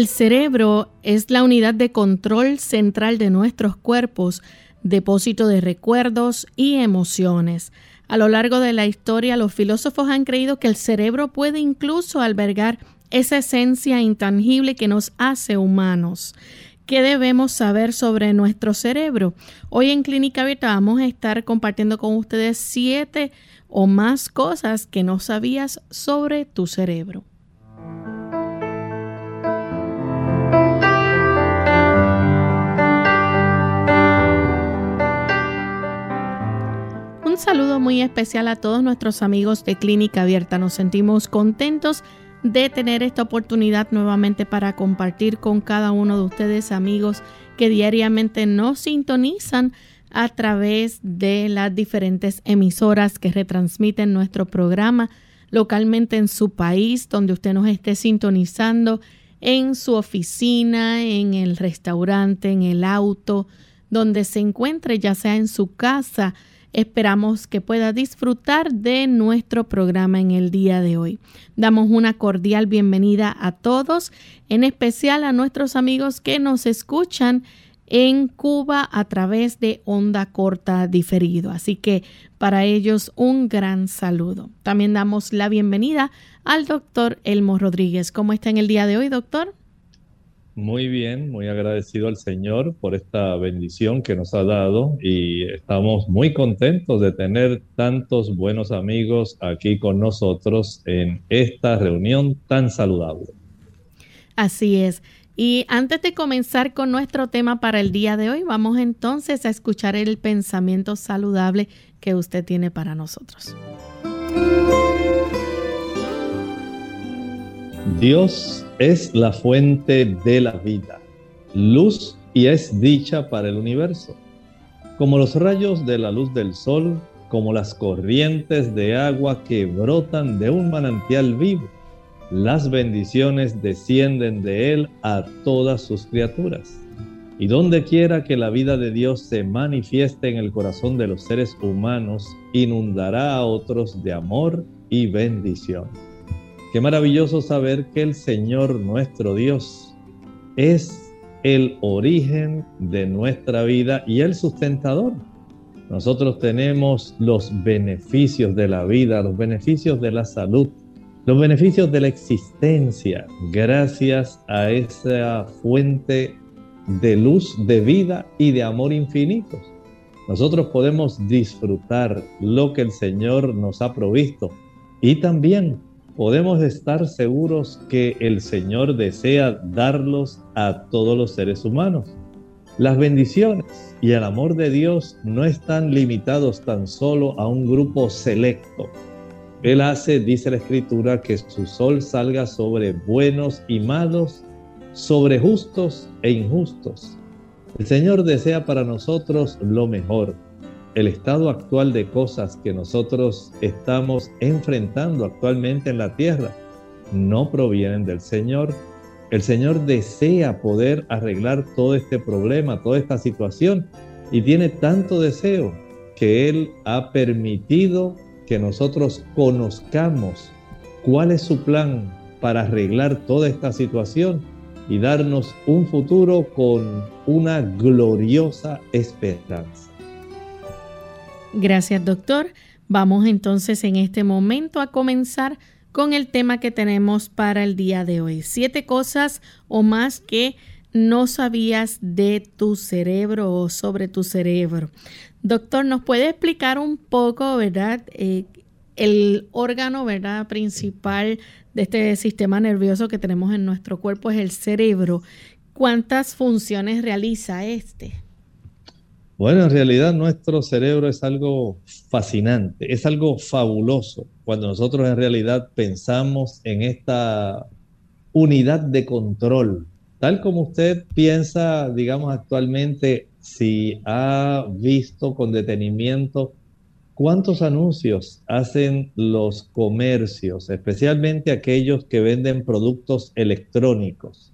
El cerebro es la unidad de control central de nuestros cuerpos, depósito de recuerdos y emociones. A lo largo de la historia, los filósofos han creído que el cerebro puede incluso albergar esa esencia intangible que nos hace humanos. ¿Qué debemos saber sobre nuestro cerebro? Hoy en Clínica Abierta vamos a estar compartiendo con ustedes siete o más cosas que no sabías sobre tu cerebro. Saludo muy especial a todos nuestros amigos de Clínica Abierta. Nos sentimos contentos de tener esta oportunidad nuevamente para compartir con cada uno de ustedes amigos que diariamente nos sintonizan a través de las diferentes emisoras que retransmiten nuestro programa localmente en su país, donde usted nos esté sintonizando, en su oficina, en el restaurante, en el auto, donde se encuentre, ya sea en su casa, Esperamos que pueda disfrutar de nuestro programa en el día de hoy. Damos una cordial bienvenida a todos, en especial a nuestros amigos que nos escuchan en Cuba a través de onda corta diferido. Así que para ellos un gran saludo. También damos la bienvenida al doctor Elmo Rodríguez. ¿Cómo está en el día de hoy, doctor? Muy bien, muy agradecido al Señor por esta bendición que nos ha dado y estamos muy contentos de tener tantos buenos amigos aquí con nosotros en esta reunión tan saludable. Así es. Y antes de comenzar con nuestro tema para el día de hoy, vamos entonces a escuchar el pensamiento saludable que usted tiene para nosotros. Dios es la fuente de la vida, luz y es dicha para el universo. Como los rayos de la luz del sol, como las corrientes de agua que brotan de un manantial vivo, las bendiciones descienden de él a todas sus criaturas. Y donde quiera que la vida de Dios se manifieste en el corazón de los seres humanos, inundará a otros de amor y bendición. Qué maravilloso saber que el Señor nuestro Dios es el origen de nuestra vida y el sustentador. Nosotros tenemos los beneficios de la vida, los beneficios de la salud, los beneficios de la existencia gracias a esa fuente de luz, de vida y de amor infinitos. Nosotros podemos disfrutar lo que el Señor nos ha provisto y también podemos estar seguros que el Señor desea darlos a todos los seres humanos. Las bendiciones y el amor de Dios no están limitados tan solo a un grupo selecto. Él hace, dice la Escritura, que su sol salga sobre buenos y malos, sobre justos e injustos. El Señor desea para nosotros lo mejor el estado actual de cosas que nosotros estamos enfrentando actualmente en la tierra no provienen del Señor. El Señor desea poder arreglar todo este problema, toda esta situación y tiene tanto deseo que Él ha permitido que nosotros conozcamos cuál es su plan para arreglar toda esta situación y darnos un futuro con una gloriosa esperanza. Gracias, doctor. Vamos entonces en este momento a comenzar con el tema que tenemos para el día de hoy. Siete cosas o más que no sabías de tu cerebro o sobre tu cerebro. Doctor, ¿nos puede explicar un poco, verdad? Eh, el órgano, ¿verdad? Principal de este sistema nervioso que tenemos en nuestro cuerpo es el cerebro. ¿Cuántas funciones realiza este? Bueno, en realidad nuestro cerebro es algo fascinante, es algo fabuloso cuando nosotros en realidad pensamos en esta unidad de control. Tal como usted piensa, digamos, actualmente, si ha visto con detenimiento cuántos anuncios hacen los comercios, especialmente aquellos que venden productos electrónicos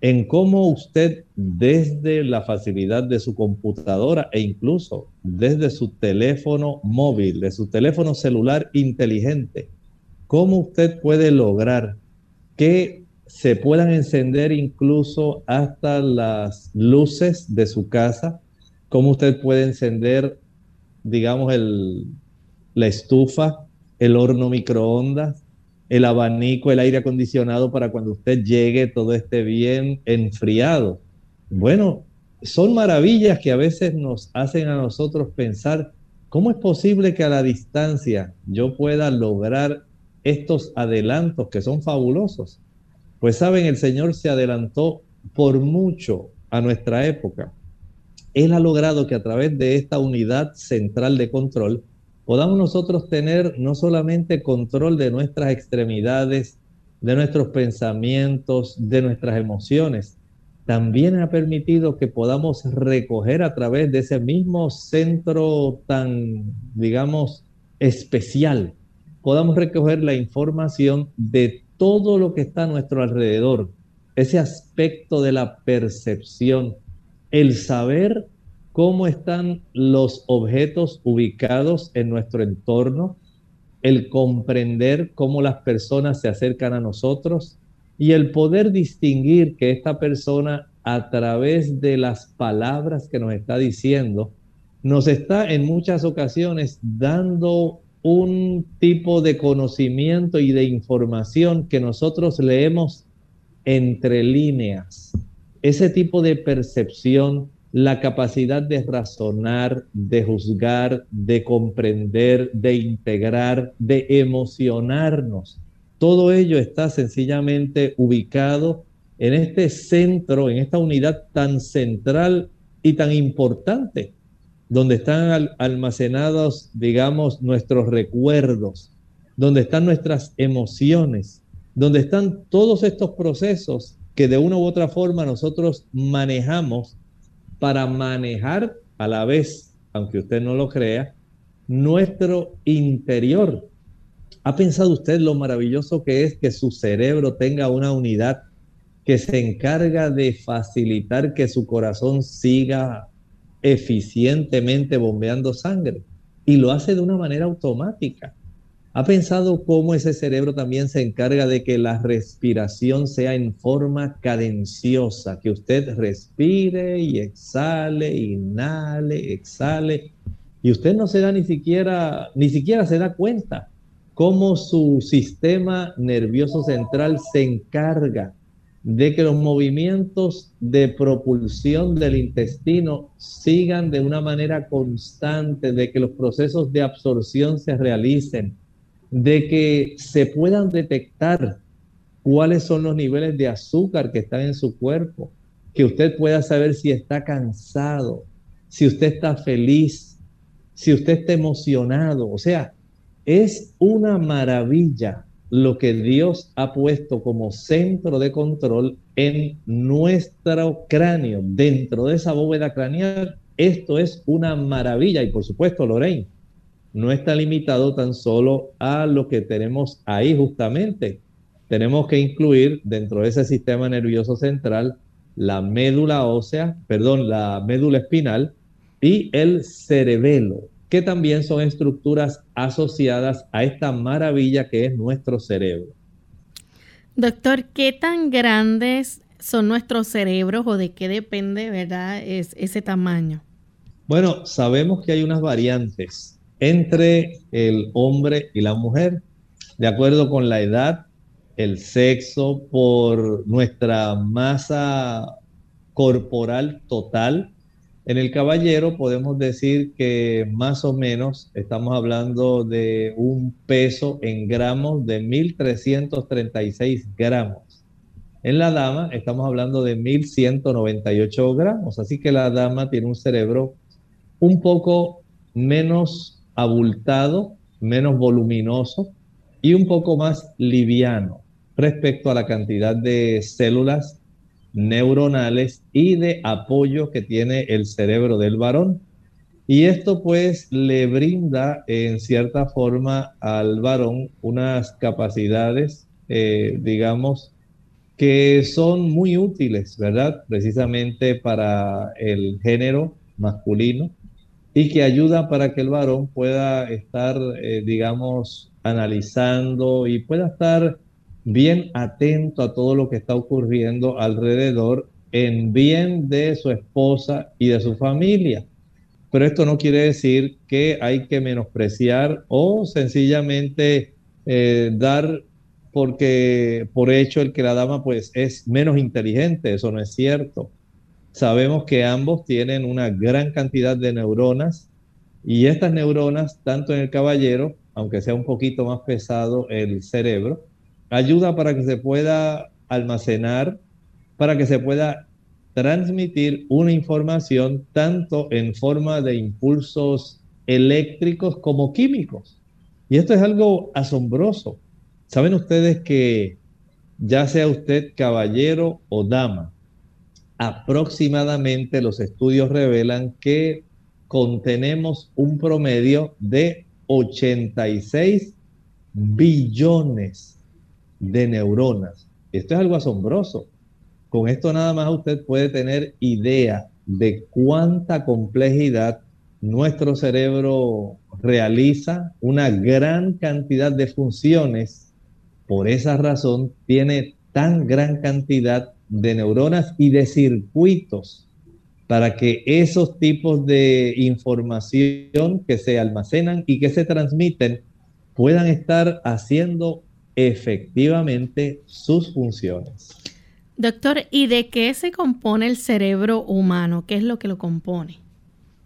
en cómo usted desde la facilidad de su computadora e incluso desde su teléfono móvil, de su teléfono celular inteligente, cómo usted puede lograr que se puedan encender incluso hasta las luces de su casa, cómo usted puede encender, digamos, el, la estufa, el horno microondas, el abanico, el aire acondicionado para cuando usted llegue todo esté bien enfriado. Bueno, son maravillas que a veces nos hacen a nosotros pensar, ¿cómo es posible que a la distancia yo pueda lograr estos adelantos que son fabulosos? Pues saben, el Señor se adelantó por mucho a nuestra época. Él ha logrado que a través de esta unidad central de control, podamos nosotros tener no solamente control de nuestras extremidades, de nuestros pensamientos, de nuestras emociones, también ha permitido que podamos recoger a través de ese mismo centro tan, digamos, especial, podamos recoger la información de todo lo que está a nuestro alrededor, ese aspecto de la percepción, el saber cómo están los objetos ubicados en nuestro entorno, el comprender cómo las personas se acercan a nosotros y el poder distinguir que esta persona a través de las palabras que nos está diciendo, nos está en muchas ocasiones dando un tipo de conocimiento y de información que nosotros leemos entre líneas. Ese tipo de percepción la capacidad de razonar, de juzgar, de comprender, de integrar, de emocionarnos. Todo ello está sencillamente ubicado en este centro, en esta unidad tan central y tan importante, donde están almacenados, digamos, nuestros recuerdos, donde están nuestras emociones, donde están todos estos procesos que de una u otra forma nosotros manejamos para manejar a la vez, aunque usted no lo crea, nuestro interior. ¿Ha pensado usted lo maravilloso que es que su cerebro tenga una unidad que se encarga de facilitar que su corazón siga eficientemente bombeando sangre? Y lo hace de una manera automática. ¿Ha pensado cómo ese cerebro también se encarga de que la respiración sea en forma cadenciosa, que usted respire y exhale, inhale, exhale, y usted no se da ni siquiera, ni siquiera se da cuenta cómo su sistema nervioso central se encarga de que los movimientos de propulsión del intestino sigan de una manera constante, de que los procesos de absorción se realicen, de que se puedan detectar cuáles son los niveles de azúcar que están en su cuerpo, que usted pueda saber si está cansado, si usted está feliz, si usted está emocionado. O sea, es una maravilla lo que Dios ha puesto como centro de control en nuestro cráneo, dentro de esa bóveda craneal. Esto es una maravilla y por supuesto, Lorraine, no está limitado tan solo a lo que tenemos ahí justamente. Tenemos que incluir dentro de ese sistema nervioso central la médula ósea, perdón, la médula espinal y el cerebelo, que también son estructuras asociadas a esta maravilla que es nuestro cerebro. Doctor, ¿qué tan grandes son nuestros cerebros o de qué depende, verdad, es ese tamaño? Bueno, sabemos que hay unas variantes entre el hombre y la mujer, de acuerdo con la edad, el sexo, por nuestra masa corporal total. En el caballero podemos decir que más o menos estamos hablando de un peso en gramos de 1.336 gramos. En la dama estamos hablando de 1198 gramos, así que la dama tiene un cerebro un poco menos abultado, menos voluminoso y un poco más liviano respecto a la cantidad de células neuronales y de apoyo que tiene el cerebro del varón. Y esto pues le brinda en cierta forma al varón unas capacidades, eh, digamos, que son muy útiles, ¿verdad? Precisamente para el género masculino y que ayuda para que el varón pueda estar, eh, digamos, analizando y pueda estar bien atento a todo lo que está ocurriendo alrededor en bien de su esposa y de su familia. Pero esto no quiere decir que hay que menospreciar o sencillamente eh, dar porque por hecho el que la dama pues es menos inteligente, eso no es cierto. Sabemos que ambos tienen una gran cantidad de neuronas y estas neuronas, tanto en el caballero, aunque sea un poquito más pesado el cerebro, ayuda para que se pueda almacenar, para que se pueda transmitir una información tanto en forma de impulsos eléctricos como químicos. Y esto es algo asombroso. Saben ustedes que ya sea usted caballero o dama, aproximadamente los estudios revelan que contenemos un promedio de 86 billones de neuronas. Esto es algo asombroso. Con esto nada más usted puede tener idea de cuánta complejidad nuestro cerebro realiza, una gran cantidad de funciones. Por esa razón tiene tan gran cantidad de neuronas y de circuitos para que esos tipos de información que se almacenan y que se transmiten puedan estar haciendo efectivamente sus funciones. Doctor, ¿y de qué se compone el cerebro humano? ¿Qué es lo que lo compone?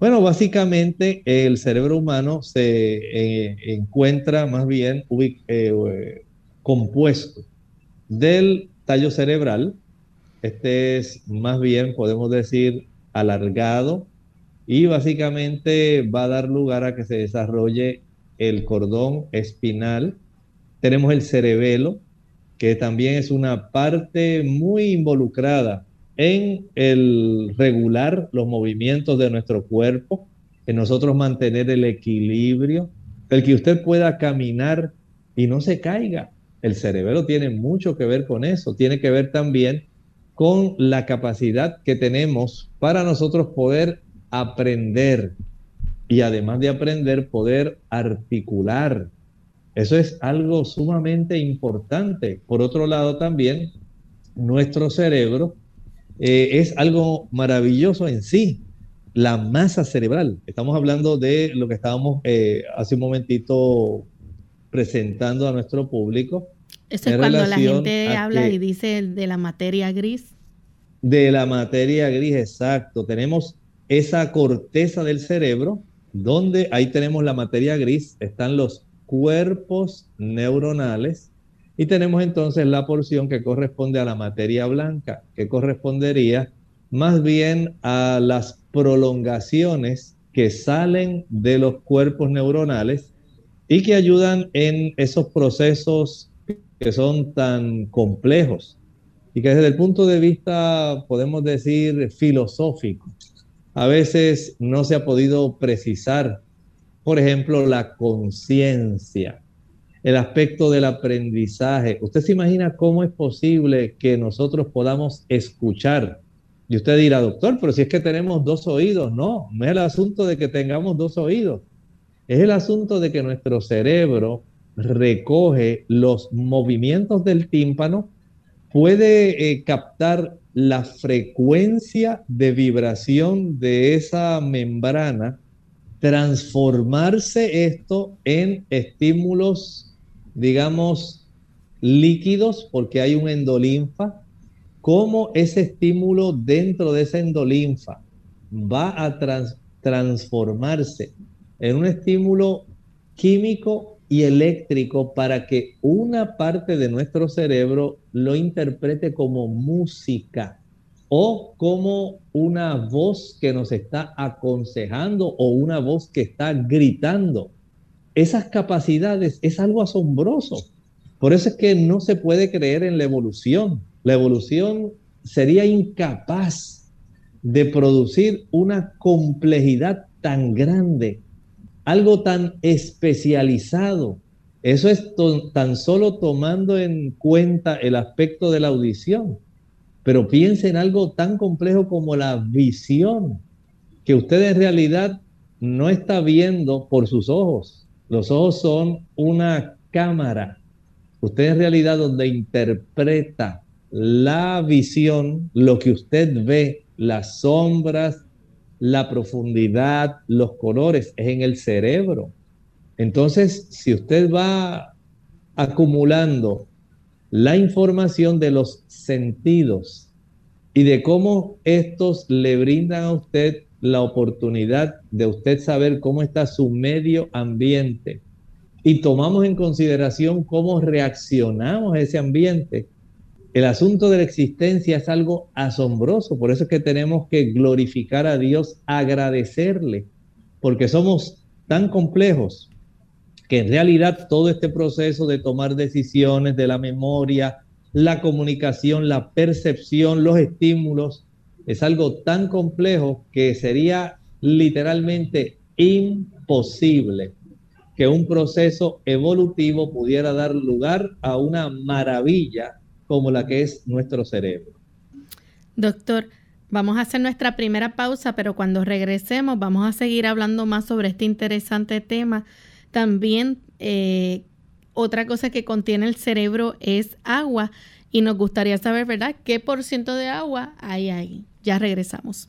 Bueno, básicamente el cerebro humano se eh, encuentra más bien eh, compuesto del tallo cerebral. Este es más bien, podemos decir, alargado y básicamente va a dar lugar a que se desarrolle el cordón espinal, tenemos el cerebelo, que también es una parte muy involucrada en el regular los movimientos de nuestro cuerpo, en nosotros mantener el equilibrio, el que usted pueda caminar y no se caiga. El cerebelo tiene mucho que ver con eso, tiene que ver también con la capacidad que tenemos para nosotros poder aprender y además de aprender, poder articular eso es algo sumamente importante. Por otro lado, también nuestro cerebro eh, es algo maravilloso en sí. La masa cerebral. Estamos hablando de lo que estábamos eh, hace un momentito presentando a nuestro público. Eso es cuando la gente habla y dice de la materia gris. De la materia gris, exacto. Tenemos esa corteza del cerebro, donde ahí tenemos la materia gris, están los cuerpos neuronales y tenemos entonces la porción que corresponde a la materia blanca, que correspondería más bien a las prolongaciones que salen de los cuerpos neuronales y que ayudan en esos procesos que son tan complejos y que desde el punto de vista, podemos decir, filosófico, a veces no se ha podido precisar por ejemplo, la conciencia, el aspecto del aprendizaje. ¿Usted se imagina cómo es posible que nosotros podamos escuchar? Y usted dirá, doctor, pero si es que tenemos dos oídos, no, no es el asunto de que tengamos dos oídos, es el asunto de que nuestro cerebro recoge los movimientos del tímpano, puede eh, captar la frecuencia de vibración de esa membrana transformarse esto en estímulos, digamos, líquidos, porque hay un endolinfa, cómo ese estímulo dentro de esa endolinfa va a transformarse en un estímulo químico y eléctrico para que una parte de nuestro cerebro lo interprete como música o como una voz que nos está aconsejando o una voz que está gritando. Esas capacidades es algo asombroso. Por eso es que no se puede creer en la evolución. La evolución sería incapaz de producir una complejidad tan grande algo tan especializado. Eso es tan solo tomando en cuenta el aspecto de la audición. Pero piense en algo tan complejo como la visión, que usted en realidad no está viendo por sus ojos. Los ojos son una cámara. Usted en realidad donde interpreta la visión, lo que usted ve, las sombras, la profundidad, los colores, es en el cerebro. Entonces, si usted va acumulando la información de los sentidos y de cómo estos le brindan a usted la oportunidad de usted saber cómo está su medio ambiente y tomamos en consideración cómo reaccionamos a ese ambiente, el asunto de la existencia es algo asombroso, por eso es que tenemos que glorificar a Dios, agradecerle, porque somos tan complejos que en realidad todo este proceso de tomar decisiones de la memoria, la comunicación, la percepción, los estímulos, es algo tan complejo que sería literalmente imposible que un proceso evolutivo pudiera dar lugar a una maravilla como la que es nuestro cerebro. Doctor, vamos a hacer nuestra primera pausa, pero cuando regresemos vamos a seguir hablando más sobre este interesante tema. También eh, otra cosa que contiene el cerebro es agua y nos gustaría saber, ¿verdad?, qué por ciento de agua hay ahí. Ya regresamos.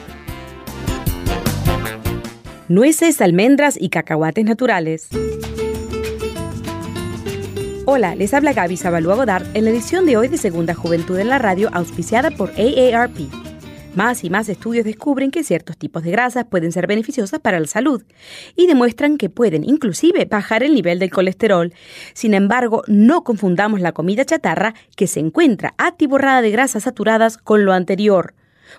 nueces, almendras y cacahuates naturales. Hola, les habla Gaby Zabalúa Godard en la edición de hoy de Segunda Juventud en la Radio, auspiciada por AARP. Más y más estudios descubren que ciertos tipos de grasas pueden ser beneficiosas para la salud y demuestran que pueden inclusive bajar el nivel del colesterol. Sin embargo, no confundamos la comida chatarra que se encuentra atiborrada de grasas saturadas con lo anterior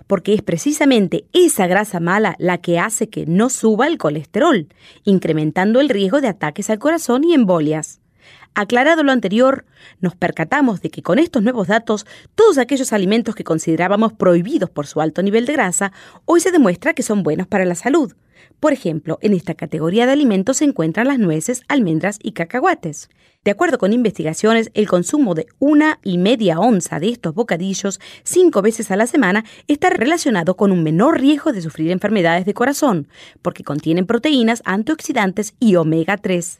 porque es precisamente esa grasa mala la que hace que no suba el colesterol, incrementando el riesgo de ataques al corazón y embolias. Aclarado lo anterior, nos percatamos de que con estos nuevos datos, todos aquellos alimentos que considerábamos prohibidos por su alto nivel de grasa, hoy se demuestra que son buenos para la salud. Por ejemplo, en esta categoría de alimentos se encuentran las nueces, almendras y cacahuates. De acuerdo con investigaciones, el consumo de una y media onza de estos bocadillos cinco veces a la semana está relacionado con un menor riesgo de sufrir enfermedades de corazón, porque contienen proteínas, antioxidantes y omega 3.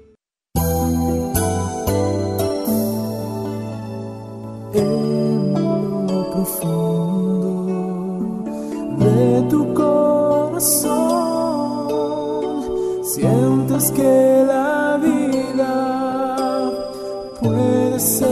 en lo profundo de tu corazón. Sientes que la vida puede ser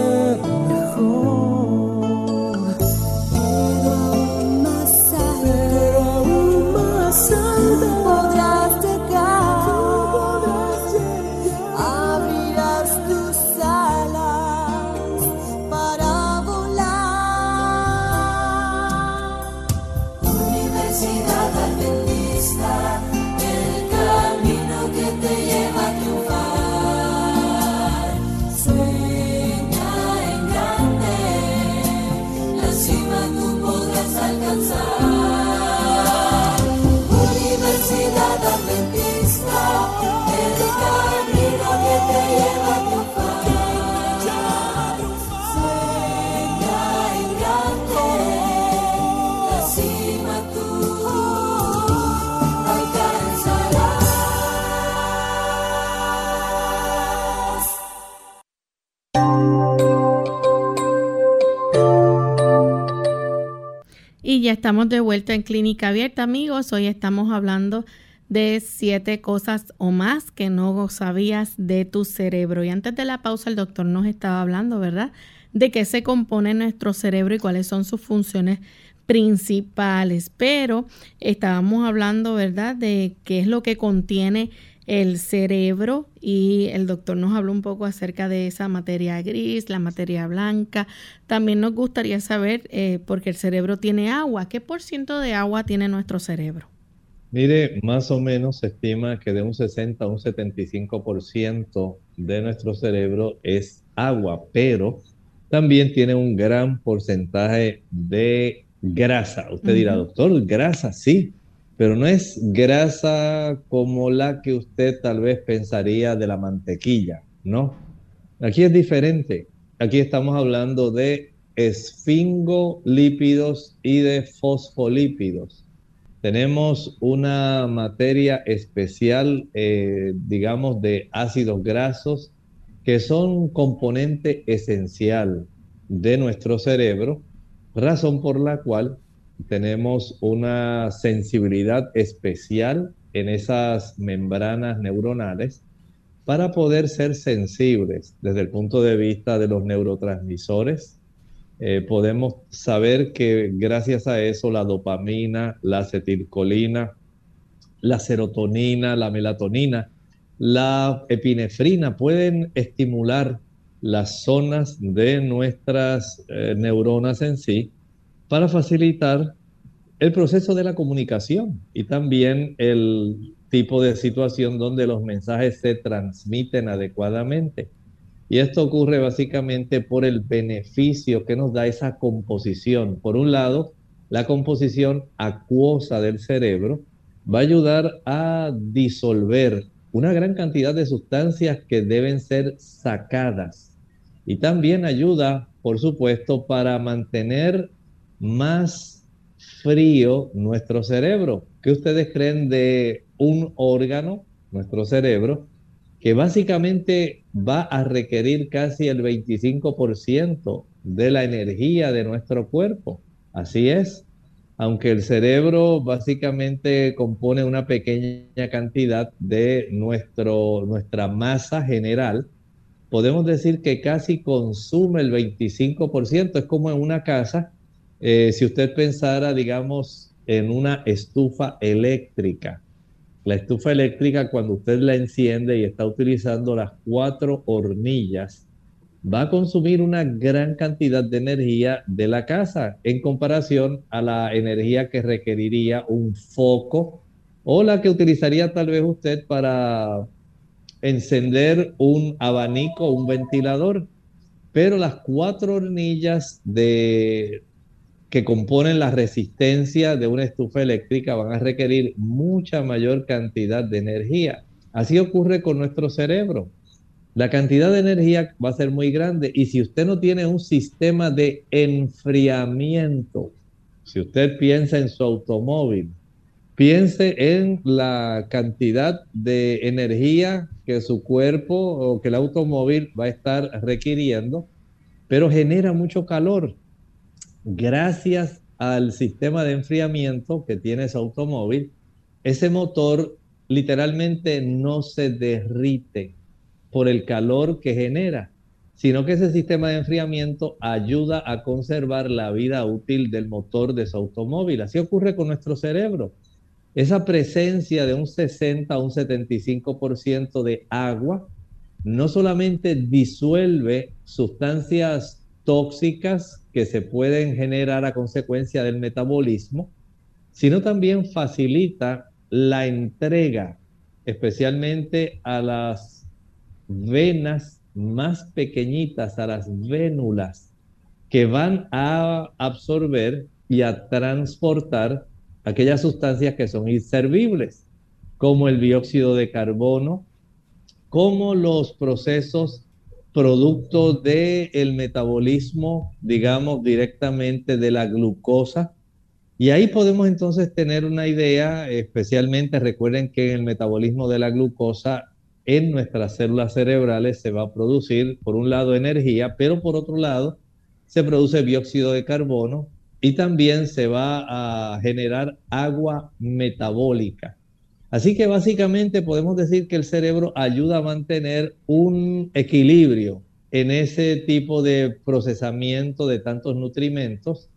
estamos de vuelta en Clínica Abierta, amigos. Hoy estamos hablando de siete cosas o más que no sabías de tu cerebro. Y antes de la pausa, el doctor nos estaba hablando, ¿verdad? De qué se compone nuestro cerebro y cuáles son sus funciones principales. Pero estábamos hablando, ¿verdad?, de qué es lo que contiene el cerebro y el doctor nos habló un poco acerca de esa materia gris, la materia blanca. También nos gustaría saber, eh, porque el cerebro tiene agua, ¿qué por ciento de agua tiene nuestro cerebro? Mire, más o menos se estima que de un 60 a un 75% de nuestro cerebro es agua, pero también tiene un gran porcentaje de grasa. Usted dirá, doctor, grasa, sí, pero no es grasa como la que usted tal vez pensaría de la mantequilla, ¿no? Aquí es diferente. Aquí estamos hablando de esfingolípidos y de fosfolípidos. Tenemos una materia especial, eh, digamos, de ácidos grasos, que son componente esencial de nuestro cerebro, razón por la cual tenemos una sensibilidad especial en esas membranas neuronales para poder ser sensibles desde el punto de vista de los neurotransmisores. Eh, podemos saber que gracias a eso la dopamina, la acetilcolina, la serotonina, la melatonina, la epinefrina pueden estimular las zonas de nuestras eh, neuronas en sí para facilitar el proceso de la comunicación y también el tipo de situación donde los mensajes se transmiten adecuadamente. Y esto ocurre básicamente por el beneficio que nos da esa composición. Por un lado, la composición acuosa del cerebro va a ayudar a disolver una gran cantidad de sustancias que deben ser sacadas. Y también ayuda, por supuesto, para mantener más frío nuestro cerebro. ¿Qué ustedes creen de un órgano, nuestro cerebro, que básicamente va a requerir casi el 25% de la energía de nuestro cuerpo? Así es. Aunque el cerebro básicamente compone una pequeña cantidad de nuestro, nuestra masa general, podemos decir que casi consume el 25%. Es como en una casa eh, si usted pensara, digamos, en una estufa eléctrica, la estufa eléctrica cuando usted la enciende y está utilizando las cuatro hornillas, va a consumir una gran cantidad de energía de la casa en comparación a la energía que requeriría un foco o la que utilizaría tal vez usted para encender un abanico, un ventilador. Pero las cuatro hornillas de que componen la resistencia de una estufa eléctrica van a requerir mucha mayor cantidad de energía. Así ocurre con nuestro cerebro. La cantidad de energía va a ser muy grande y si usted no tiene un sistema de enfriamiento, si usted piensa en su automóvil, piense en la cantidad de energía que su cuerpo o que el automóvil va a estar requiriendo, pero genera mucho calor gracias al sistema de enfriamiento que tiene ese automóvil, ese motor literalmente no se derrite por el calor que genera, sino que ese sistema de enfriamiento ayuda a conservar la vida útil del motor de su automóvil. Así ocurre con nuestro cerebro. Esa presencia de un 60 a un 75% de agua no solamente disuelve sustancias tóxicas que se pueden generar a consecuencia del metabolismo, sino también facilita la entrega, especialmente a las venas más pequeñitas, a las vénulas, que van a absorber y a transportar aquellas sustancias que son inservibles, como el dióxido de carbono, como los procesos producto del metabolismo, digamos, directamente de la glucosa. Y ahí podemos entonces tener una idea, especialmente recuerden que en el metabolismo de la glucosa en nuestras células cerebrales se va a producir, por un lado, energía, pero por otro lado, se produce dióxido de carbono y también se va a generar agua metabólica. Así que básicamente podemos decir que el cerebro ayuda a mantener un equilibrio en ese tipo de procesamiento de tantos nutrimentos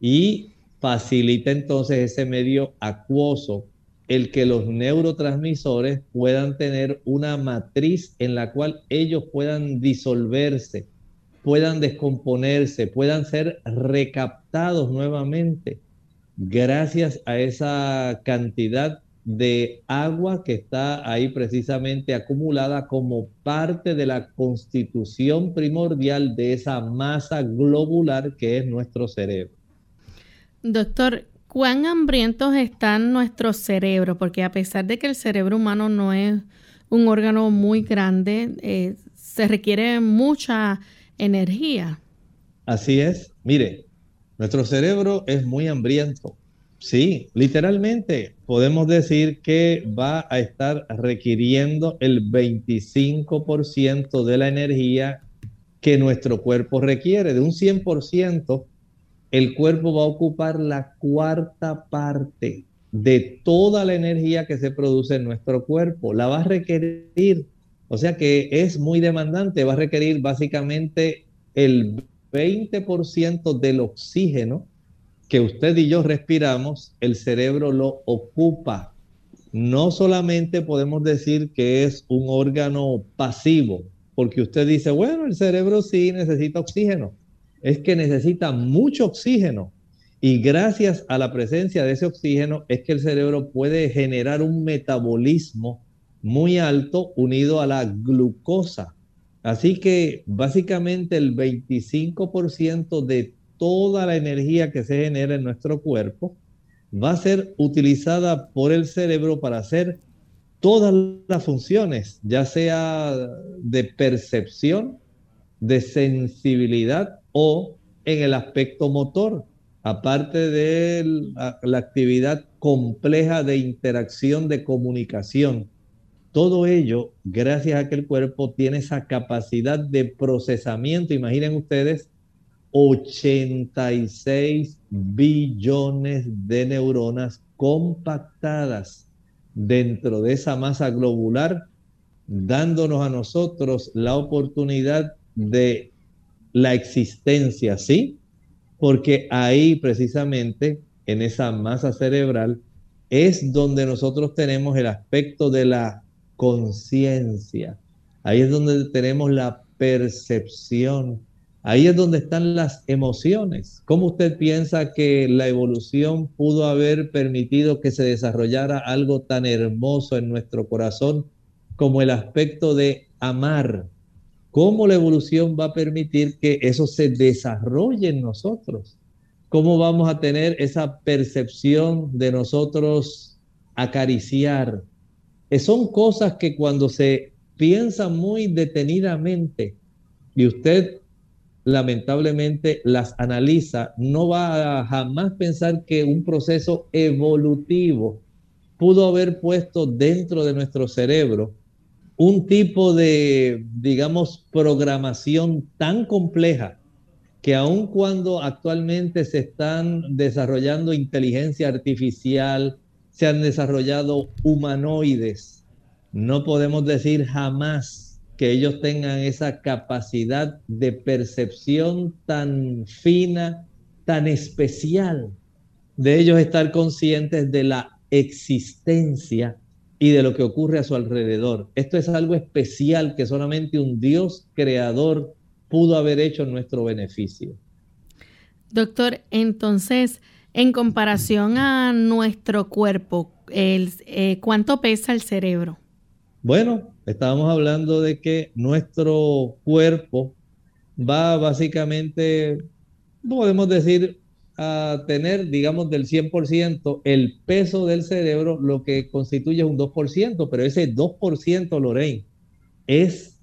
y facilita entonces ese medio acuoso el que los neurotransmisores puedan tener una matriz en la cual ellos puedan disolverse, puedan descomponerse, puedan ser recaptados nuevamente gracias a esa cantidad de agua que está ahí precisamente acumulada como parte de la constitución primordial de esa masa globular que es nuestro cerebro. Doctor, ¿cuán hambrientos están nuestros cerebros? Porque a pesar de que el cerebro humano no es un órgano muy grande, eh, se requiere mucha energía. Así es. Mire, nuestro cerebro es muy hambriento. Sí, literalmente podemos decir que va a estar requiriendo el 25% de la energía que nuestro cuerpo requiere. De un 100%, el cuerpo va a ocupar la cuarta parte de toda la energía que se produce en nuestro cuerpo. La va a requerir, o sea que es muy demandante, va a requerir básicamente el 20% del oxígeno que usted y yo respiramos, el cerebro lo ocupa. No solamente podemos decir que es un órgano pasivo, porque usted dice, bueno, el cerebro sí necesita oxígeno. Es que necesita mucho oxígeno. Y gracias a la presencia de ese oxígeno es que el cerebro puede generar un metabolismo muy alto unido a la glucosa. Así que básicamente el 25% de toda la energía que se genera en nuestro cuerpo va a ser utilizada por el cerebro para hacer todas las funciones, ya sea de percepción, de sensibilidad o en el aspecto motor, aparte de la, la actividad compleja de interacción, de comunicación. Todo ello gracias a que el cuerpo tiene esa capacidad de procesamiento. Imaginen ustedes 86 billones de neuronas compactadas dentro de esa masa globular, dándonos a nosotros la oportunidad de la existencia, ¿sí? Porque ahí precisamente, en esa masa cerebral, es donde nosotros tenemos el aspecto de la conciencia. Ahí es donde tenemos la percepción, Ahí es donde están las emociones. ¿Cómo usted piensa que la evolución pudo haber permitido que se desarrollara algo tan hermoso en nuestro corazón como el aspecto de amar? ¿Cómo la evolución va a permitir que eso se desarrolle en nosotros? ¿Cómo vamos a tener esa percepción de nosotros acariciar? Eh, son cosas que cuando se piensa muy detenidamente y usted lamentablemente las analiza, no va a jamás pensar que un proceso evolutivo pudo haber puesto dentro de nuestro cerebro un tipo de, digamos, programación tan compleja que aun cuando actualmente se están desarrollando inteligencia artificial, se han desarrollado humanoides, no podemos decir jamás que ellos tengan esa capacidad de percepción tan fina, tan especial, de ellos estar conscientes de la existencia y de lo que ocurre a su alrededor. Esto es algo especial que solamente un Dios creador pudo haber hecho en nuestro beneficio. Doctor, entonces, en comparación a nuestro cuerpo, eh, ¿cuánto pesa el cerebro? Bueno, estábamos hablando de que nuestro cuerpo va básicamente, podemos decir, a tener, digamos, del 100% el peso del cerebro, lo que constituye un 2%, pero ese 2%, Lorraine, es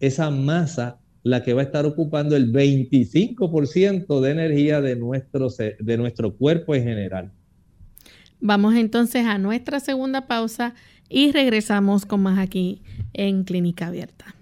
esa masa la que va a estar ocupando el 25% de energía de nuestro, de nuestro cuerpo en general. Vamos entonces a nuestra segunda pausa y regresamos con más aquí en Clínica Abierta.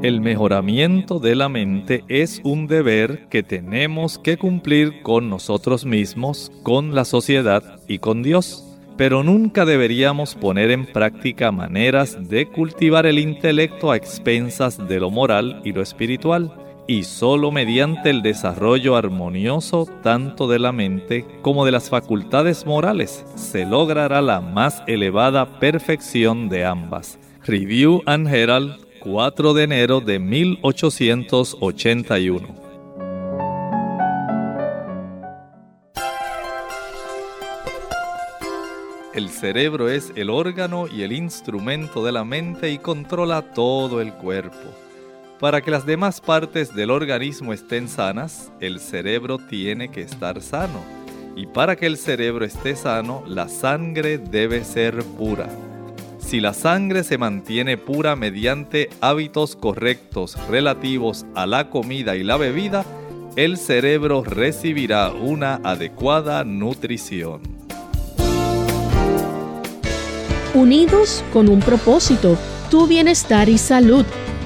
El mejoramiento de la mente es un deber que tenemos que cumplir con nosotros mismos, con la sociedad y con Dios. Pero nunca deberíamos poner en práctica maneras de cultivar el intelecto a expensas de lo moral y lo espiritual y solo mediante el desarrollo armonioso tanto de la mente como de las facultades morales se logrará la más elevada perfección de ambas. Review and Herald, 4 de enero de 1881. El cerebro es el órgano y el instrumento de la mente y controla todo el cuerpo. Para que las demás partes del organismo estén sanas, el cerebro tiene que estar sano. Y para que el cerebro esté sano, la sangre debe ser pura. Si la sangre se mantiene pura mediante hábitos correctos relativos a la comida y la bebida, el cerebro recibirá una adecuada nutrición. Unidos con un propósito, tu bienestar y salud.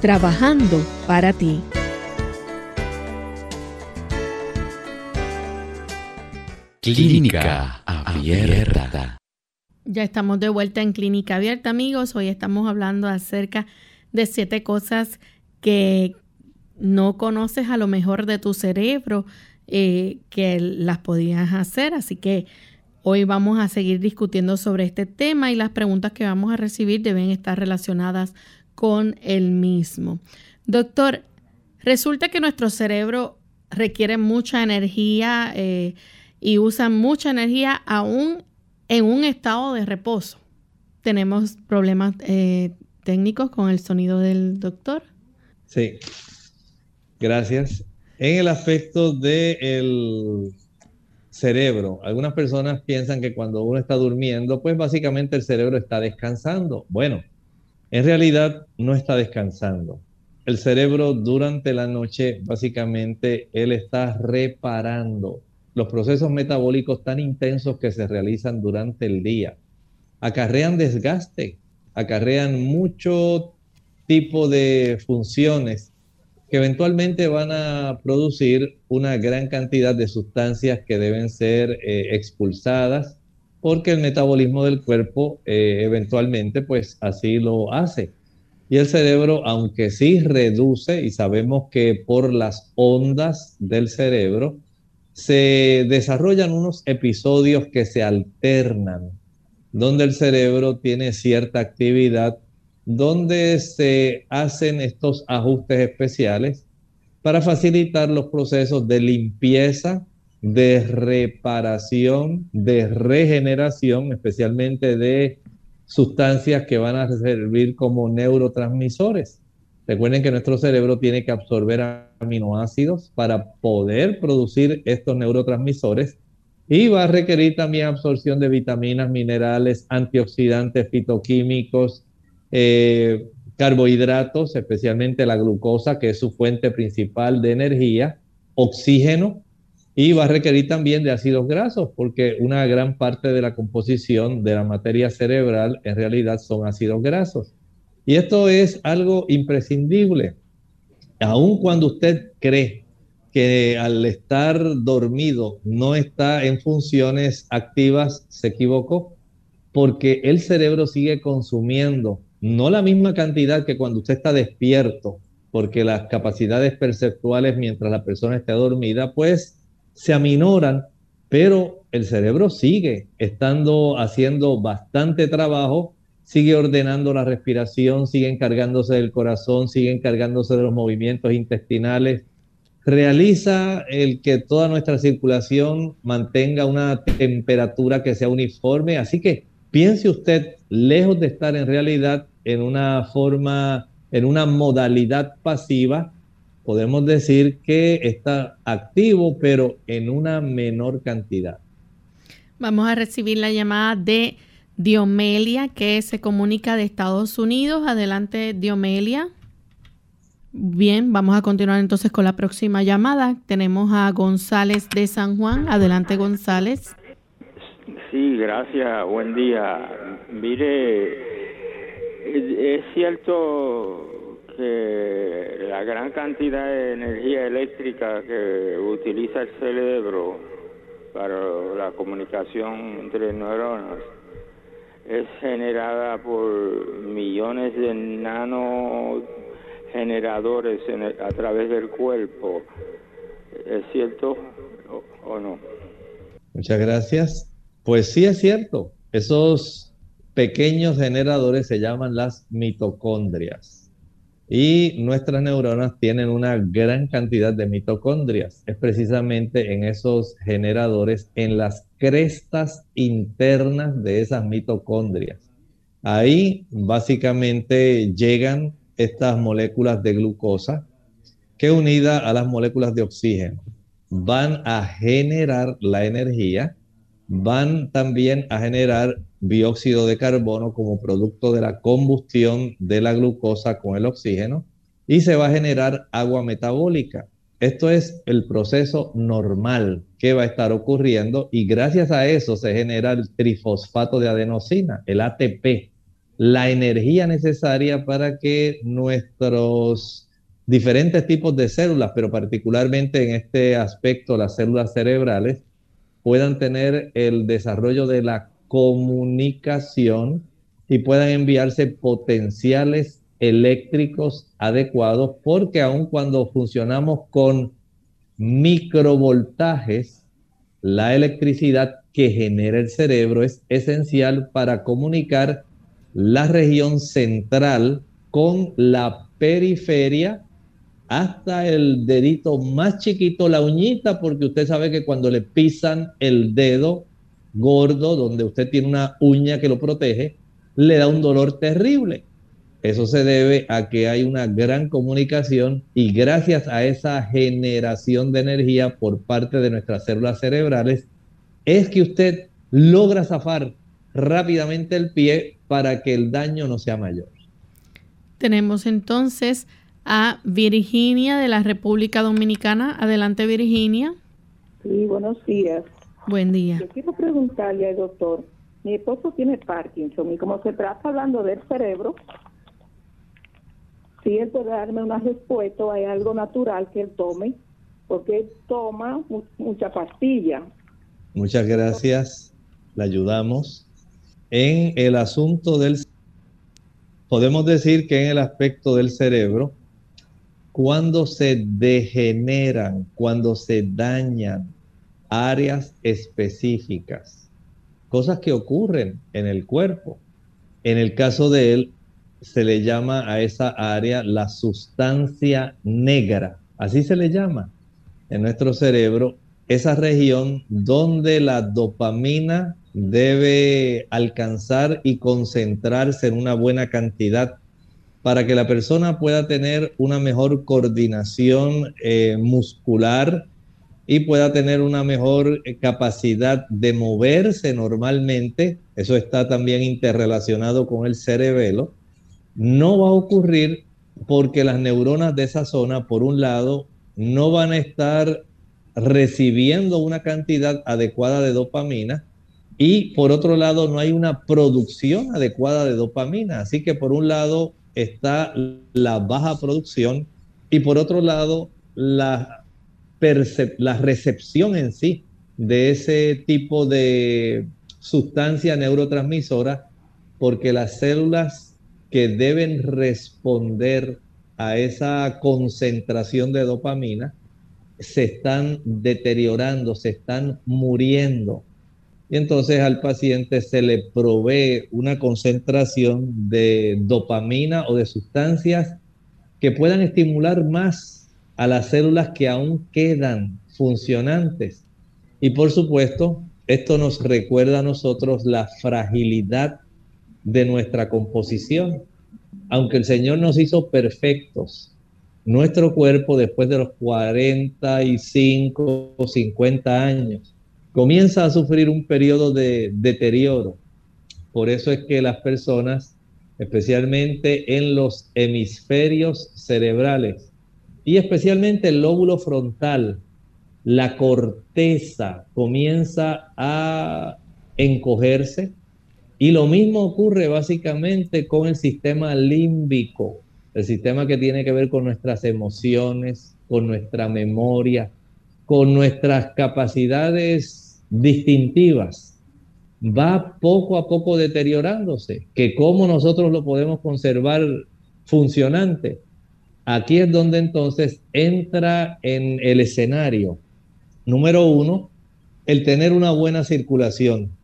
trabajando para ti. Clínica Abierta. Ya estamos de vuelta en Clínica Abierta, amigos. Hoy estamos hablando acerca de siete cosas que no conoces a lo mejor de tu cerebro eh, que las podías hacer. Así que hoy vamos a seguir discutiendo sobre este tema y las preguntas que vamos a recibir deben estar relacionadas con el mismo. Doctor, resulta que nuestro cerebro requiere mucha energía eh, y usa mucha energía aún en un estado de reposo. ¿Tenemos problemas eh, técnicos con el sonido del doctor? Sí, gracias. En el aspecto del cerebro, algunas personas piensan que cuando uno está durmiendo, pues básicamente el cerebro está descansando. Bueno, en realidad no está descansando. El cerebro durante la noche, básicamente, él está reparando los procesos metabólicos tan intensos que se realizan durante el día. Acarrean desgaste, acarrean mucho tipo de funciones que eventualmente van a producir una gran cantidad de sustancias que deben ser eh, expulsadas porque el metabolismo del cuerpo eh, eventualmente pues así lo hace. Y el cerebro, aunque sí reduce, y sabemos que por las ondas del cerebro, se desarrollan unos episodios que se alternan, donde el cerebro tiene cierta actividad, donde se hacen estos ajustes especiales para facilitar los procesos de limpieza de reparación, de regeneración, especialmente de sustancias que van a servir como neurotransmisores. Recuerden que nuestro cerebro tiene que absorber aminoácidos para poder producir estos neurotransmisores y va a requerir también absorción de vitaminas, minerales, antioxidantes, fitoquímicos, eh, carbohidratos, especialmente la glucosa, que es su fuente principal de energía, oxígeno, y va a requerir también de ácidos grasos, porque una gran parte de la composición de la materia cerebral en realidad son ácidos grasos. Y esto es algo imprescindible. Aun cuando usted cree que al estar dormido no está en funciones activas, se equivocó, porque el cerebro sigue consumiendo no la misma cantidad que cuando usted está despierto, porque las capacidades perceptuales mientras la persona está dormida, pues se aminoran, pero el cerebro sigue estando haciendo bastante trabajo, sigue ordenando la respiración, sigue encargándose del corazón, sigue encargándose de los movimientos intestinales, realiza el que toda nuestra circulación mantenga una temperatura que sea uniforme. Así que piense usted, lejos de estar en realidad en una forma, en una modalidad pasiva, podemos decir que está activo, pero en una menor cantidad. Vamos a recibir la llamada de Diomelia, que se comunica de Estados Unidos. Adelante, Diomelia. Bien, vamos a continuar entonces con la próxima llamada. Tenemos a González de San Juan. Adelante, González. Sí, gracias. Buen día. Mire, es cierto que la gran cantidad de energía eléctrica que utiliza el cerebro para la comunicación entre neuronas es generada por millones de nano generadores a través del cuerpo. ¿Es cierto o, no? Muchas gracias. Pues sí es cierto. Esos pequeños generadores se llaman las mitocondrias. Y nuestras neuronas tienen una gran cantidad de mitocondrias. Es precisamente en esos generadores, en las crestas internas de esas mitocondrias. Ahí básicamente llegan estas moléculas de glucosa que unidas a las moléculas de oxígeno van a generar la energía, van también a generar dióxido de carbono como producto de la combustión de la glucosa con el oxígeno y se va a generar agua metabólica. Esto es el proceso normal que va a estar ocurriendo y gracias a eso se genera el trifosfato de adenosina, el ATP, la energía necesaria para que nuestros diferentes tipos de células, pero particularmente en este aspecto las células cerebrales, puedan tener el desarrollo de la comunicación y puedan enviarse potenciales eléctricos adecuados, porque aun cuando funcionamos con microvoltajes, la electricidad que genera el cerebro es esencial para comunicar la región central con la periferia hasta el dedito más chiquito, la uñita, porque usted sabe que cuando le pisan el dedo gordo, donde usted tiene una uña que lo protege, le da un dolor terrible. Eso se debe a que hay una gran comunicación y gracias a esa generación de energía por parte de nuestras células cerebrales, es que usted logra zafar rápidamente el pie para que el daño no sea mayor. Tenemos entonces a Virginia de la República Dominicana. Adelante, Virginia. Sí, buenos días. Buen día. Yo quiero preguntarle al doctor, mi esposo tiene Parkinson y como se trata hablando del cerebro, si él puede darme una respuesta, hay algo natural que él tome, porque él toma mucha pastilla. Muchas gracias, le ayudamos en el asunto del podemos decir que en el aspecto del cerebro, cuando se degeneran, cuando se dañan áreas específicas, cosas que ocurren en el cuerpo. En el caso de él, se le llama a esa área la sustancia negra, así se le llama en nuestro cerebro, esa región donde la dopamina debe alcanzar y concentrarse en una buena cantidad para que la persona pueda tener una mejor coordinación eh, muscular y pueda tener una mejor eh, capacidad de moverse normalmente. Eso está también interrelacionado con el cerebelo. No va a ocurrir porque las neuronas de esa zona, por un lado, no van a estar recibiendo una cantidad adecuada de dopamina y por otro lado, no hay una producción adecuada de dopamina. Así que por un lado está la baja producción y por otro lado la, la recepción en sí de ese tipo de sustancia neurotransmisora, porque las células que deben responder a esa concentración de dopamina se están deteriorando, se están muriendo y entonces al paciente se le provee una concentración de dopamina o de sustancias que puedan estimular más a las células que aún quedan funcionantes. Y por supuesto, esto nos recuerda a nosotros la fragilidad de nuestra composición. Aunque el Señor nos hizo perfectos, nuestro cuerpo después de los 45 o 50 años comienza a sufrir un periodo de deterioro. Por eso es que las personas, especialmente en los hemisferios cerebrales y especialmente el lóbulo frontal, la corteza comienza a encogerse y lo mismo ocurre básicamente con el sistema límbico, el sistema que tiene que ver con nuestras emociones, con nuestra memoria, con nuestras capacidades distintivas. Va poco a poco deteriorándose, que cómo nosotros lo podemos conservar funcionante. Aquí es donde entonces entra en el escenario Número uno, el tener una buena circulación.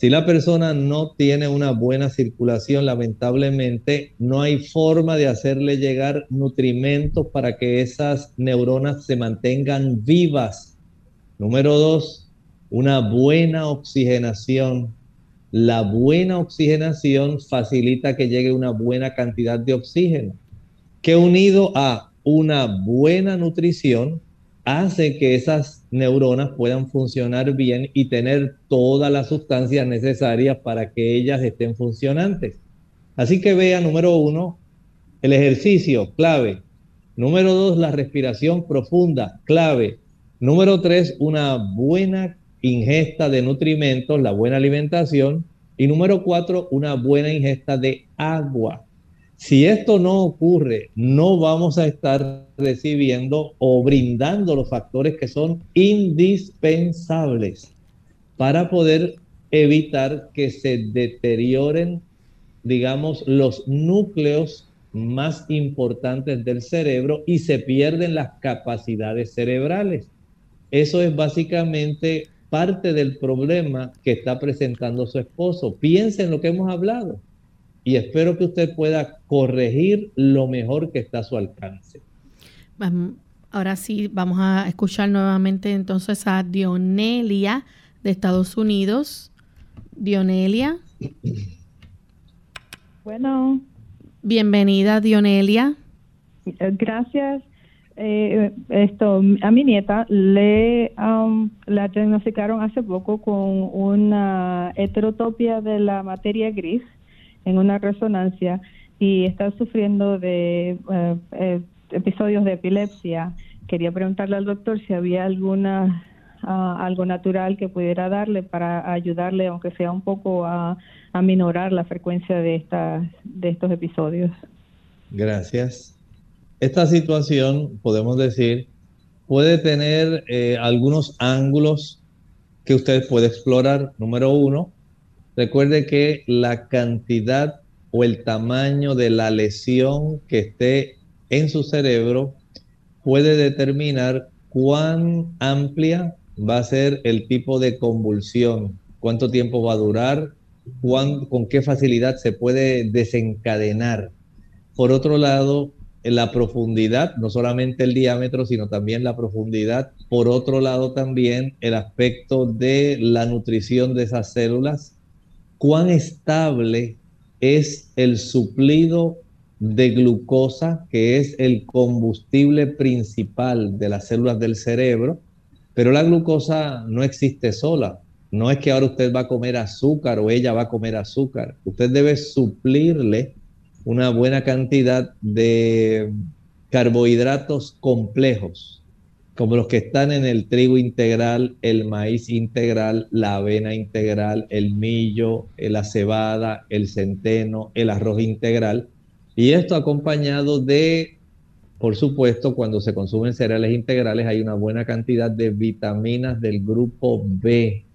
Si la persona no tiene una buena circulación, lamentablemente no hay forma de hacerle llegar nutrimentos para que esas neuronas se mantengan vivas. Número dos, una buena oxigenación. La buena oxigenación facilita que llegue una buena cantidad de oxígeno, que unido a una buena nutrición hace que esas neuronas puedan funcionar bien y tener todas las sustancias necesarias para que ellas estén funcionantes. Así que vea, número uno, el ejercicio, clave. Número dos, la respiración profunda, clave. Número tres, una buena ingesta de nutrimentos, la buena alimentación. Y número cuatro, una buena ingesta de agua. Si esto no ocurre, no vamos a estar recibiendo o brindando los factores que son indispensables para poder evitar que se deterioren, digamos, los núcleos más importantes del cerebro y se pierden las capacidades cerebrales. Eso es básicamente parte del problema que está presentando su esposo. Piensen en lo que hemos hablado y espero que usted pueda corregir lo mejor que está a su alcance. Ahora sí, vamos a escuchar nuevamente entonces a Dionelia de Estados Unidos. Dionelia. Bueno. Bienvenida, Dionelia. Gracias. Eh, esto, a mi nieta le um, la diagnosticaron hace poco con una heterotopia de la materia gris en una resonancia y está sufriendo de eh, eh, episodios de epilepsia. Quería preguntarle al doctor si había alguna ah, algo natural que pudiera darle para ayudarle, aunque sea un poco, a, a minorar la frecuencia de, esta, de estos episodios. Gracias. Esta situación, podemos decir, puede tener eh, algunos ángulos que usted puede explorar. Número uno, Recuerde que la cantidad o el tamaño de la lesión que esté en su cerebro puede determinar cuán amplia va a ser el tipo de convulsión, cuánto tiempo va a durar, con qué facilidad se puede desencadenar. Por otro lado, la profundidad, no solamente el diámetro, sino también la profundidad. Por otro lado, también el aspecto de la nutrición de esas células, cuán estable es el suplido de glucosa, que es el combustible principal de las células del cerebro, pero la glucosa no existe sola. No es que ahora usted va a comer azúcar o ella va a comer azúcar. Usted debe suplirle una buena cantidad de carbohidratos complejos, como los que están en el trigo integral, el maíz integral, la avena integral, el millo, la cebada, el centeno, el arroz integral. Y esto acompañado de, por supuesto, cuando se consumen cereales integrales hay una buena cantidad de vitaminas del grupo B.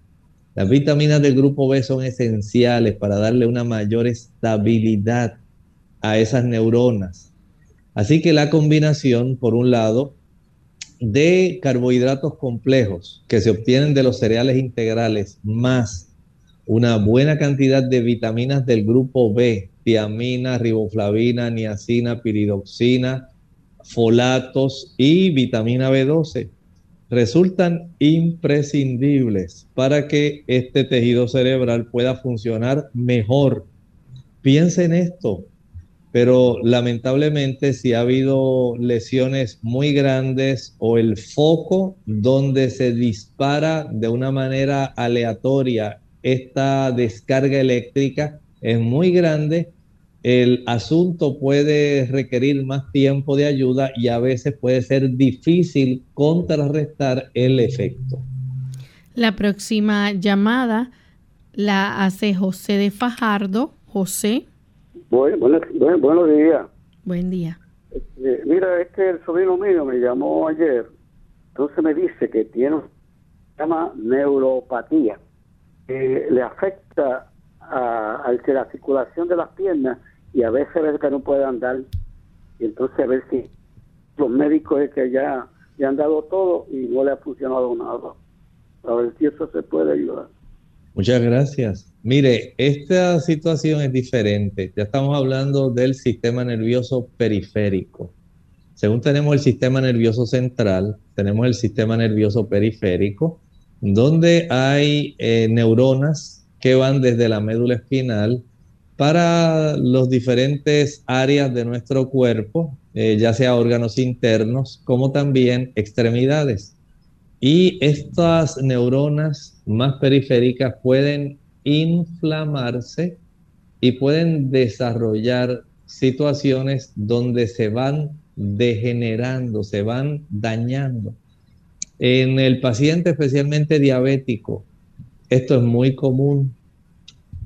Las vitaminas del grupo B son esenciales para darle una mayor estabilidad a esas neuronas. Así que la combinación, por un lado, de carbohidratos complejos que se obtienen de los cereales integrales más una buena cantidad de vitaminas del grupo B, tiamina, riboflavina, niacina, piridoxina, folatos y vitamina B12 resultan imprescindibles para que este tejido cerebral pueda funcionar mejor. Piensa en esto, pero lamentablemente si ha habido lesiones muy grandes o el foco donde se dispara de una manera aleatoria esta descarga eléctrica es muy grande, el asunto puede requerir más tiempo de ayuda y a veces puede ser difícil contrarrestar el efecto. La próxima llamada la hace José de Fajardo. José. Buenos días. Buen día. Este, mira, es que el sobrino mío me llamó ayer, entonces me dice que tiene se llama neuropatía, que le afecta a, a la circulación de las piernas y a veces ve que no puede andar y entonces a ver si los médicos es que ya le han dado todo y no le ha funcionado nada. A ver si eso se puede ayudar. Muchas gracias. Mire, esta situación es diferente. Ya estamos hablando del sistema nervioso periférico. Según tenemos el sistema nervioso central, tenemos el sistema nervioso periférico, donde hay eh, neuronas que van desde la médula espinal para los diferentes áreas de nuestro cuerpo, eh, ya sea órganos internos como también extremidades. Y estas neuronas más periféricas pueden inflamarse y pueden desarrollar situaciones donde se van degenerando, se van dañando. En el paciente especialmente diabético, esto es muy común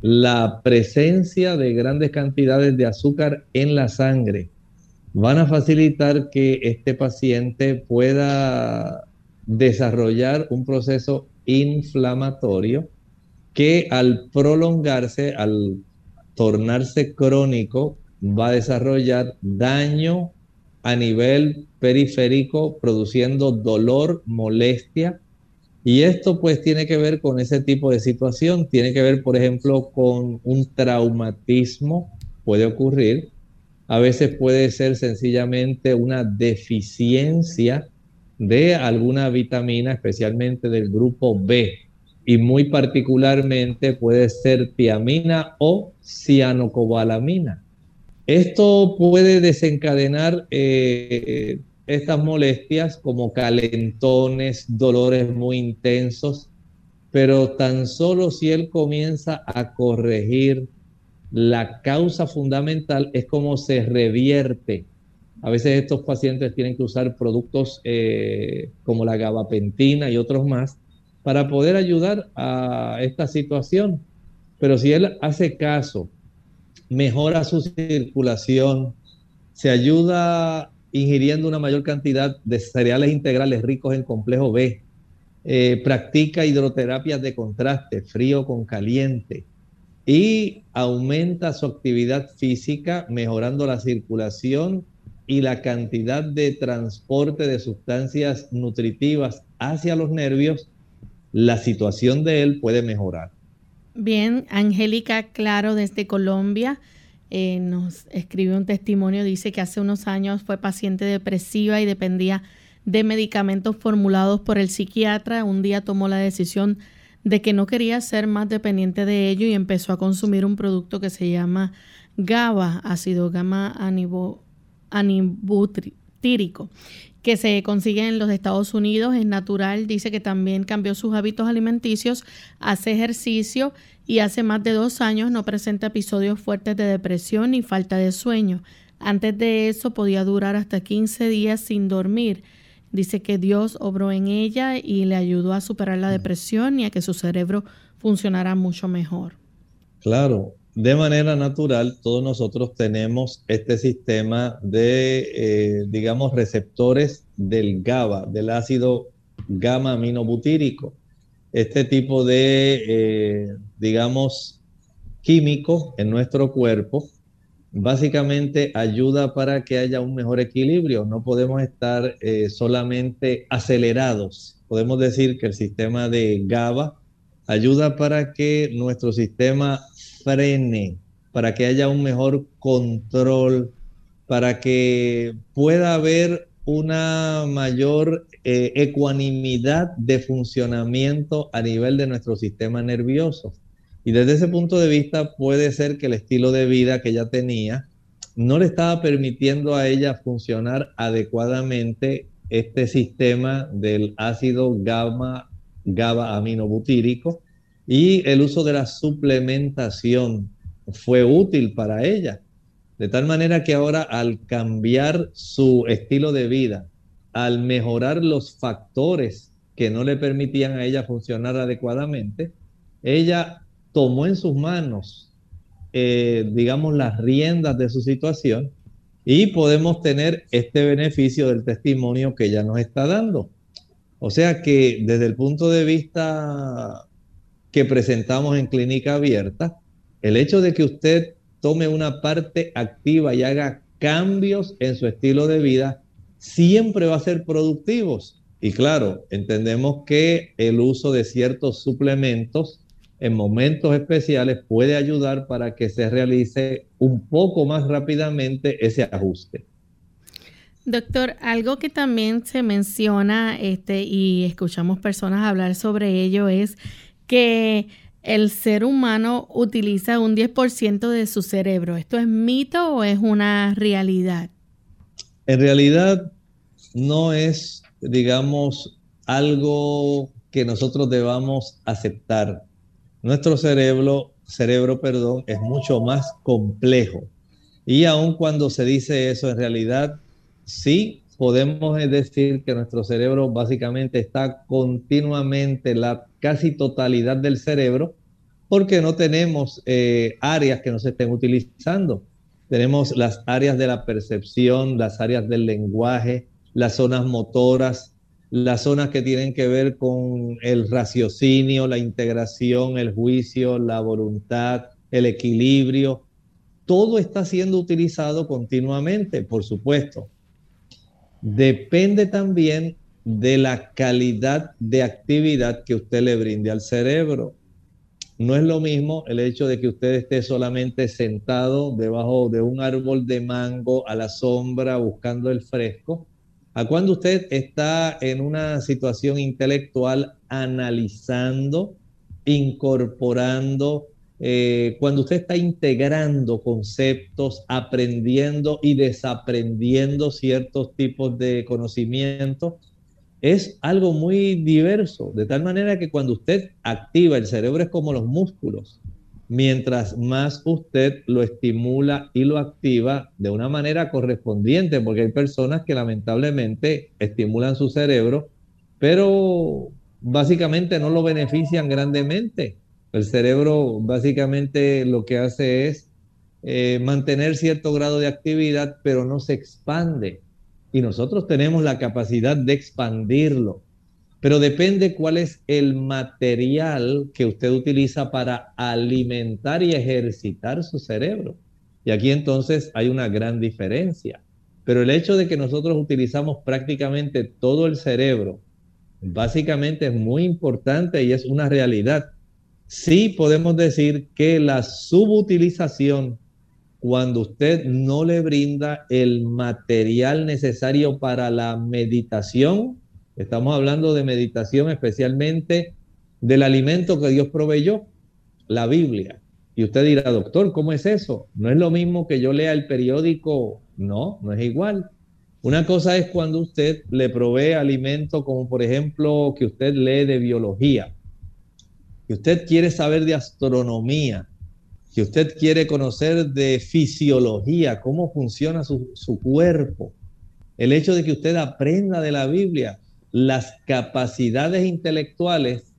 la presencia de grandes cantidades de azúcar en la sangre van a facilitar que este paciente pueda desarrollar un proceso inflamatorio que al prolongarse, al tornarse crónico, va a desarrollar daño a nivel periférico, produciendo dolor, molestia. Y esto pues tiene que ver con ese tipo de situación, tiene que ver por ejemplo con un traumatismo, puede ocurrir, a veces puede ser sencillamente una deficiencia de alguna vitamina, especialmente del grupo B, y muy particularmente puede ser tiamina o cianocobalamina. Esto puede desencadenar eh, estas molestias como calentones, dolores muy intensos, pero tan solo si él comienza a corregir la causa fundamental es como se revierte. A veces estos pacientes tienen que usar productos eh, como la gabapentina y otros más para poder ayudar a esta situación. Pero si él hace caso, mejora su circulación, se ayuda ingiriendo una mayor cantidad de cereales integrales ricos en complejo B. Eh, practica hidroterapias de contraste, frío con caliente. Y aumenta su actividad física, mejorando la circulación y la cantidad de transporte de sustancias nutritivas hacia los nervios, la situación de él puede mejorar. Bien, Angélica Claro desde Colombia eh, nos escribe un testimonio, dice que hace unos años fue paciente depresiva y dependía de medicamentos formulados por el psiquiatra. Un día tomó la decisión de que no quería ser más dependiente de ello y empezó a consumir un producto que se llama GABA, ácido gamma anibutírico que se consigue en los Estados Unidos, es natural, dice que también cambió sus hábitos alimenticios, hace ejercicio y hace más de dos años no presenta episodios fuertes de depresión ni falta de sueño. Antes de eso podía durar hasta 15 días sin dormir. Dice que Dios obró en ella y le ayudó a superar la depresión y a que su cerebro funcionara mucho mejor. Claro, de manera natural, todos nosotros tenemos este sistema de, eh, digamos, receptores del GABA, del ácido gamma aminobutírico. Este tipo de, eh, digamos, químico en nuestro cuerpo básicamente ayuda para que haya un mejor equilibrio. No podemos estar eh, solamente acelerados. Podemos decir que el sistema de GABA ayuda para que nuestro sistema frene, para que haya un mejor control, para que pueda haber una mayor eh, ecuanimidad de funcionamiento a nivel de nuestro sistema nervioso. Y desde ese punto de vista puede ser que el estilo de vida que ella tenía no le estaba permitiendo a ella funcionar adecuadamente este sistema del ácido gamma, GABA aminobutírico y el uso de la suplementación fue útil para ella. De tal manera que ahora al cambiar su estilo de vida, al mejorar los factores que no le permitían a ella funcionar adecuadamente, ella tomó en sus manos, eh, digamos, las riendas de su situación y podemos tener este beneficio del testimonio que ella nos está dando. O sea que desde el punto de vista que presentamos en clínica abierta, el hecho de que usted tome una parte activa y haga cambios en su estilo de vida, siempre va a ser productivos. Y claro, entendemos que el uso de ciertos suplementos en momentos especiales puede ayudar para que se realice un poco más rápidamente ese ajuste. Doctor, algo que también se menciona este, y escuchamos personas hablar sobre ello es que el ser humano utiliza un 10% de su cerebro. ¿Esto es mito o es una realidad? En realidad no es, digamos, algo que nosotros debamos aceptar. Nuestro cerebro, cerebro, perdón, es mucho más complejo. Y aun cuando se dice eso, en realidad sí podemos decir que nuestro cerebro básicamente está continuamente, la casi totalidad del cerebro, porque no tenemos eh, áreas que no estén utilizando. Tenemos las áreas de la percepción, las áreas del lenguaje, las zonas motoras, las zonas que tienen que ver con el raciocinio, la integración, el juicio, la voluntad, el equilibrio. Todo está siendo utilizado continuamente, por supuesto depende también de la calidad de actividad que usted le brinde al cerebro. No es lo mismo el hecho de que usted esté solamente sentado debajo de un árbol de mango a la sombra buscando el fresco, a cuando usted está en una situación intelectual analizando, incorporando, eh, cuando usted está integrando conceptos, aprendiendo y desaprendiendo ciertos tipos de conocimientos, es algo muy diverso, de tal manera que cuando usted activa el cerebro es como los músculos. Mientras más usted lo estimula y lo activa de una manera correspondiente, porque hay personas que lamentablemente estimulan su cerebro, pero básicamente no lo benefician grandemente el cerebro básicamente lo que hace es eh, mantener cierto grado de actividad, pero no se expande. Y nosotros tenemos la capacidad de expandirlo. Pero depende cuál es el material que usted utiliza para alimentar y ejercitar su cerebro. Y aquí entonces hay una gran diferencia. Pero el hecho de que nosotros utilizamos prácticamente todo el cerebro, básicamente es muy importante y es una realidad sí podemos decir que la subutilización, cuando usted no le brinda el material necesario para la meditación, estamos hablando de meditación especialmente del alimento que Dios proveyó, la Biblia. Y usted dirá, doctor, ¿cómo es eso? No es lo mismo que yo lea el periódico. No, no es igual. Una cosa es cuando usted le provee alimento, como por ejemplo que usted lee de biología que usted quiere saber de astronomía, que usted quiere conocer de fisiología, cómo funciona su, cuerpo, el hecho de que usted aprenda de la Biblia, las capacidades intelectuales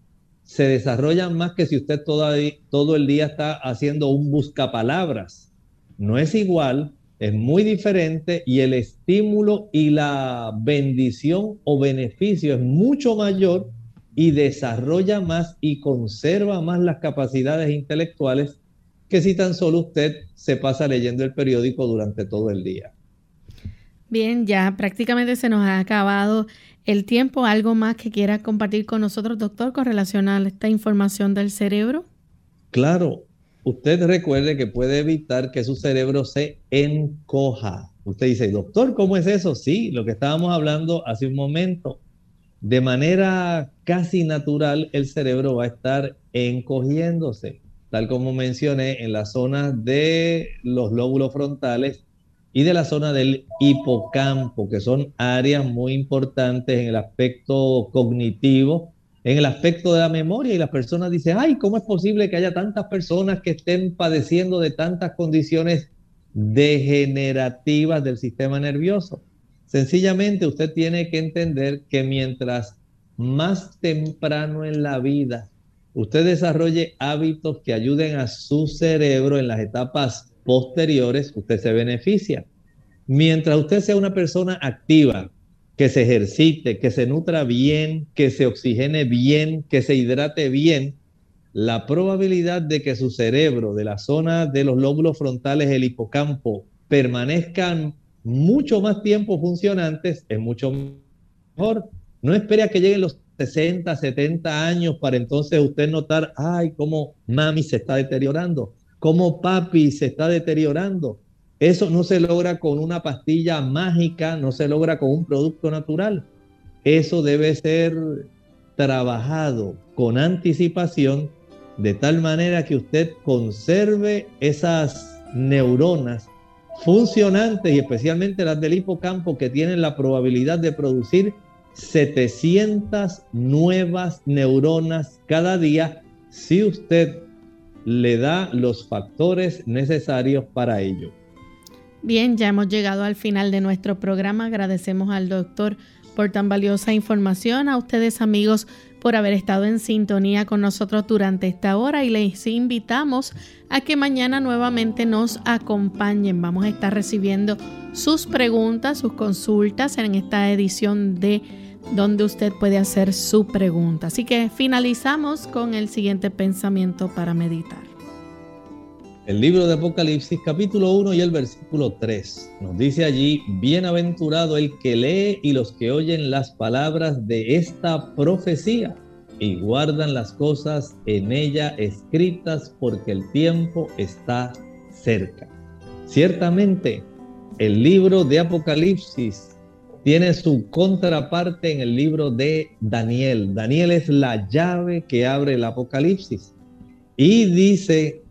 se desarrollan más que si usted todo el día está haciendo un buscapalabras. No es igual, es muy diferente y el estímulo y la bendición o beneficio es mucho mayor y desarrolla más y conserva más las capacidades intelectuales que si tan solo usted se pasa leyendo el periódico durante todo el día. Bien, ya prácticamente se nos ha acabado el tiempo. ¿Algo más que quiera compartir con nosotros, doctor, con relación a esta información del cerebro? Claro, usted recuerde que puede evitar que su cerebro se encoja. Usted dice, doctor, ¿cómo es eso? Sí, lo que estábamos hablando hace un momento. De manera casi natural, el cerebro va a estar encogiéndose, tal como mencioné, en la zona de los lóbulos frontales y de la zona del hipocampo, que son áreas muy importantes en el aspecto cognitivo, en el aspecto de la memoria. Y las personas dicen, ay, ¿cómo es posible que haya tantas personas que estén padeciendo de tantas condiciones degenerativas del sistema nervioso? Sencillamente usted tiene que entender que mientras más temprano en la vida usted desarrolle hábitos que ayuden a su cerebro en las etapas posteriores, usted se beneficia. Mientras usted sea una persona activa, que se ejercite, que se nutra bien, que se oxigene bien, que se hidrate bien, la probabilidad de que su cerebro de la zona de los lóbulos frontales, el hipocampo, permanezcan mucho más tiempo funcionantes es mucho mejor. No espere a que lleguen los 60, 70 años para entonces usted notar, ay, cómo mami se está deteriorando cómo papi se está deteriorando. Eso no se logra con una pastilla mágica, no se logra con un producto natural. Eso debe ser trabajado con anticipación de tal manera que usted conserve esas neuronas funcionantes y especialmente las del hipocampo que tienen la probabilidad de producir 700 nuevas neuronas cada día si usted le da los factores necesarios para ello. Bien, ya hemos llegado al final de nuestro programa. Agradecemos al doctor por tan valiosa información, a ustedes amigos por haber estado en sintonía con nosotros durante esta hora y les invitamos a que mañana nuevamente nos acompañen. Vamos a estar recibiendo sus preguntas, sus consultas en esta edición de donde usted puede hacer su pregunta. Así que finalizamos con el siguiente pensamiento para meditar. El libro de Apocalipsis capítulo 1 y el versículo 3 nos dice allí, bienaventurado el que lee y los que oyen las palabras de esta profecía y guardan las cosas en ella escritas porque el tiempo está cerca. Ciertamente, el libro de Apocalipsis tiene su contraparte en el libro de Daniel. Daniel es la llave que abre el Apocalipsis. Y dice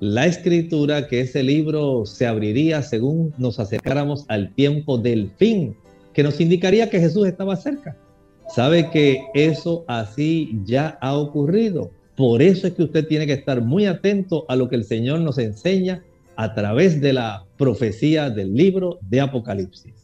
la escritura que ese libro se abriría según nos acercáramos al tiempo del fin, que nos indicaría que Jesús estaba cerca. Sabe que eso así ya ha ocurrido. Por eso es que usted tiene que estar muy atento a lo que el Señor nos enseña a través de la profecía del libro de Apocalipsis.